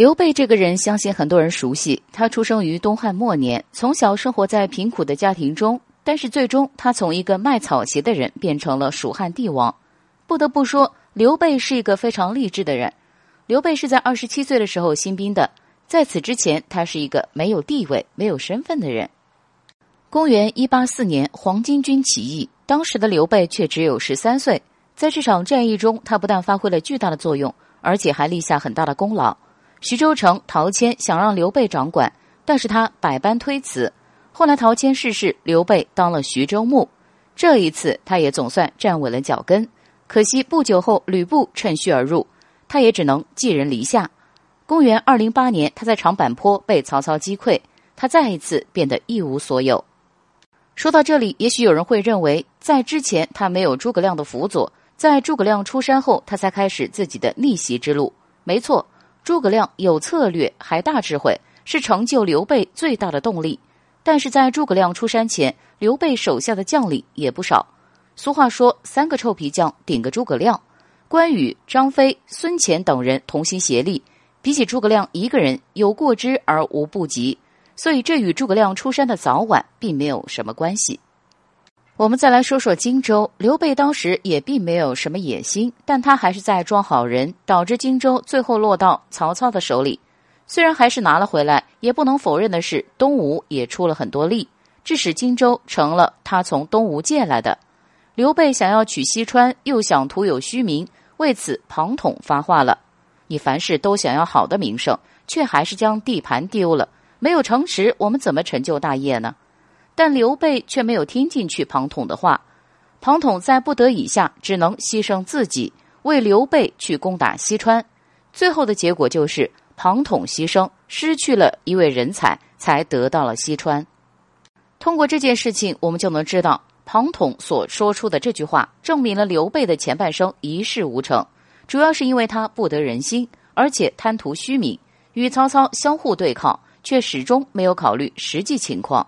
刘备这个人，相信很多人熟悉。他出生于东汉末年，从小生活在贫苦的家庭中，但是最终他从一个卖草鞋的人变成了蜀汉帝王。不得不说，刘备是一个非常励志的人。刘备是在二十七岁的时候兴兵的，在此之前，他是一个没有地位、没有身份的人。公元一八四年，黄巾军起义，当时的刘备却只有十三岁。在这场战役中，他不但发挥了巨大的作用，而且还立下很大的功劳。徐州城，陶谦想让刘备掌管，但是他百般推辞。后来陶谦逝世，刘备当了徐州牧。这一次，他也总算站稳了脚跟。可惜不久后，吕布趁虚而入，他也只能寄人篱下。公元二零八年，他在长坂坡被曹操击溃，他再一次变得一无所有。说到这里，也许有人会认为，在之前他没有诸葛亮的辅佐，在诸葛亮出山后，他才开始自己的逆袭之路。没错。诸葛亮有策略，还大智慧，是成就刘备最大的动力。但是在诸葛亮出山前，刘备手下的将领也不少。俗话说：“三个臭皮匠顶个诸葛亮。”关羽、张飞、孙乾等人同心协力，比起诸葛亮一个人有过之而无不及，所以这与诸葛亮出山的早晚并没有什么关系。我们再来说说荆州。刘备当时也并没有什么野心，但他还是在装好人，导致荆州最后落到曹操的手里。虽然还是拿了回来，也不能否认的是，东吴也出了很多力，致使荆州成了他从东吴借来的。刘备想要取西川，又想徒有虚名，为此庞统发话了：“你凡事都想要好的名声，却还是将地盘丢了，没有城池，我们怎么成就大业呢？”但刘备却没有听进去庞统的话，庞统在不得已下只能牺牲自己，为刘备去攻打西川。最后的结果就是庞统牺牲，失去了一位人才，才得到了西川。通过这件事情，我们就能知道，庞统所说出的这句话，证明了刘备的前半生一事无成，主要是因为他不得人心，而且贪图虚名，与曹操相互对抗，却始终没有考虑实际情况。